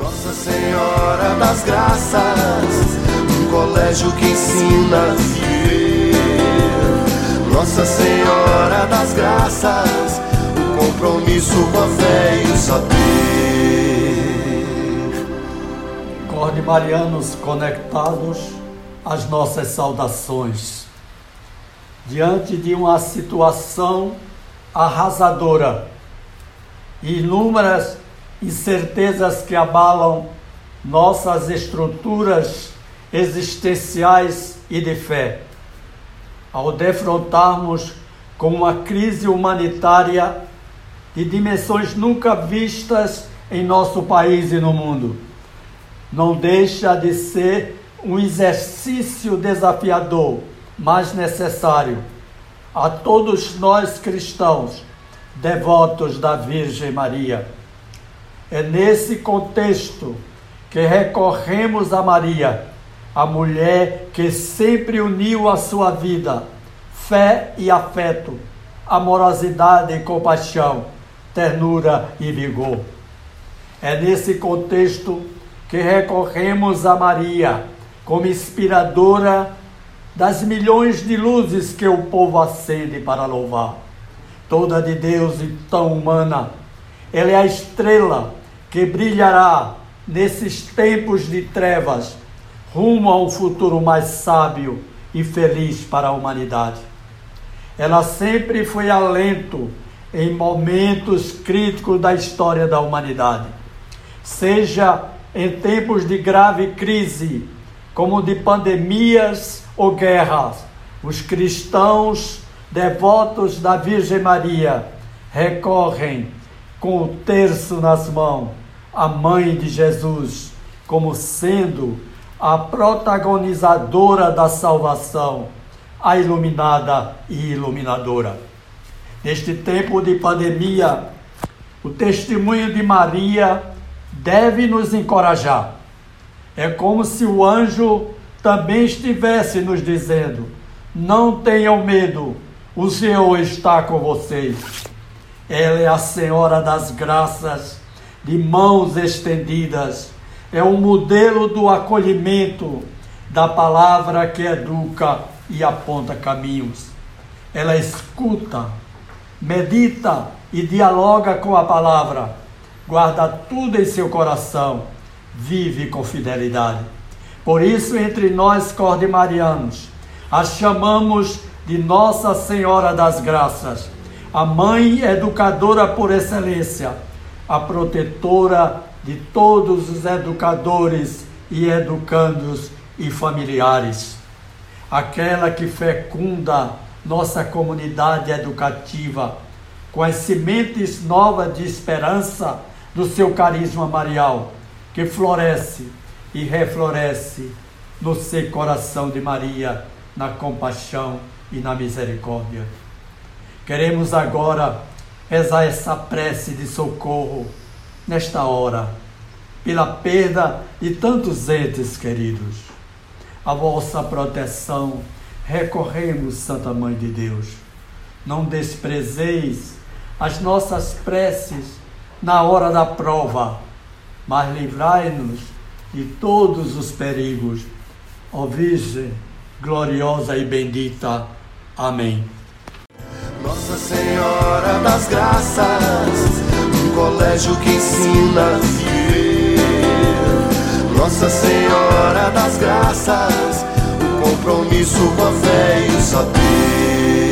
Nossa Senhora das Graças, um colégio que ensina a viver. Nossa Senhora das Graças, o compromisso com a fé e o saber. Corde Marianos conectados, as nossas saudações. Diante de uma situação arrasadora, inúmeras incertezas que abalam nossas estruturas existenciais e de fé. Ao defrontarmos com uma crise humanitária de dimensões nunca vistas em nosso país e no mundo, não deixa de ser um exercício desafiador, mas necessário a todos nós cristãos, devotos da Virgem Maria é nesse contexto que recorremos a Maria, a mulher que sempre uniu a sua vida fé e afeto, amorosidade e compaixão, ternura e vigor. É nesse contexto que recorremos a Maria como inspiradora das milhões de luzes que o povo acende para louvar. Toda de Deus e tão humana, ela é a estrela que brilhará nesses tempos de trevas, rumo a um futuro mais sábio e feliz para a humanidade. Ela sempre foi alento em momentos críticos da história da humanidade, seja em tempos de grave crise, como de pandemias ou guerras. Os cristãos devotos da Virgem Maria recorrem com o terço nas mãos a mãe de Jesus como sendo a protagonizadora da salvação, a iluminada e iluminadora. Neste tempo de pandemia, o testemunho de Maria deve nos encorajar. É como se o anjo também estivesse nos dizendo: não tenham medo, o Senhor está com vocês. Ela é a Senhora das graças de mãos estendidas. É o modelo do acolhimento da palavra que educa e aponta caminhos. Ela escuta, medita e dialoga com a palavra, guarda tudo em seu coração, vive com fidelidade. Por isso, entre nós cordemarianos, a chamamos de Nossa Senhora das Graças, a mãe educadora por excelência a protetora de todos os educadores e educandos e familiares, aquela que fecunda nossa comunidade educativa com as sementes novas de esperança do seu carisma marial, que floresce e refloresce no seu coração de Maria, na compaixão e na misericórdia. Queremos agora rezar essa prece de socorro nesta hora, pela perda de tantos entes queridos. A vossa proteção recorremos, Santa Mãe de Deus. Não desprezeis as nossas preces na hora da prova, mas livrai-nos de todos os perigos. Ó Virgem gloriosa e bendita. Amém. Nossa Senhora das Graças, um colégio que ensina a viver. Nossa Senhora das Graças, um compromisso com a fé e o saber.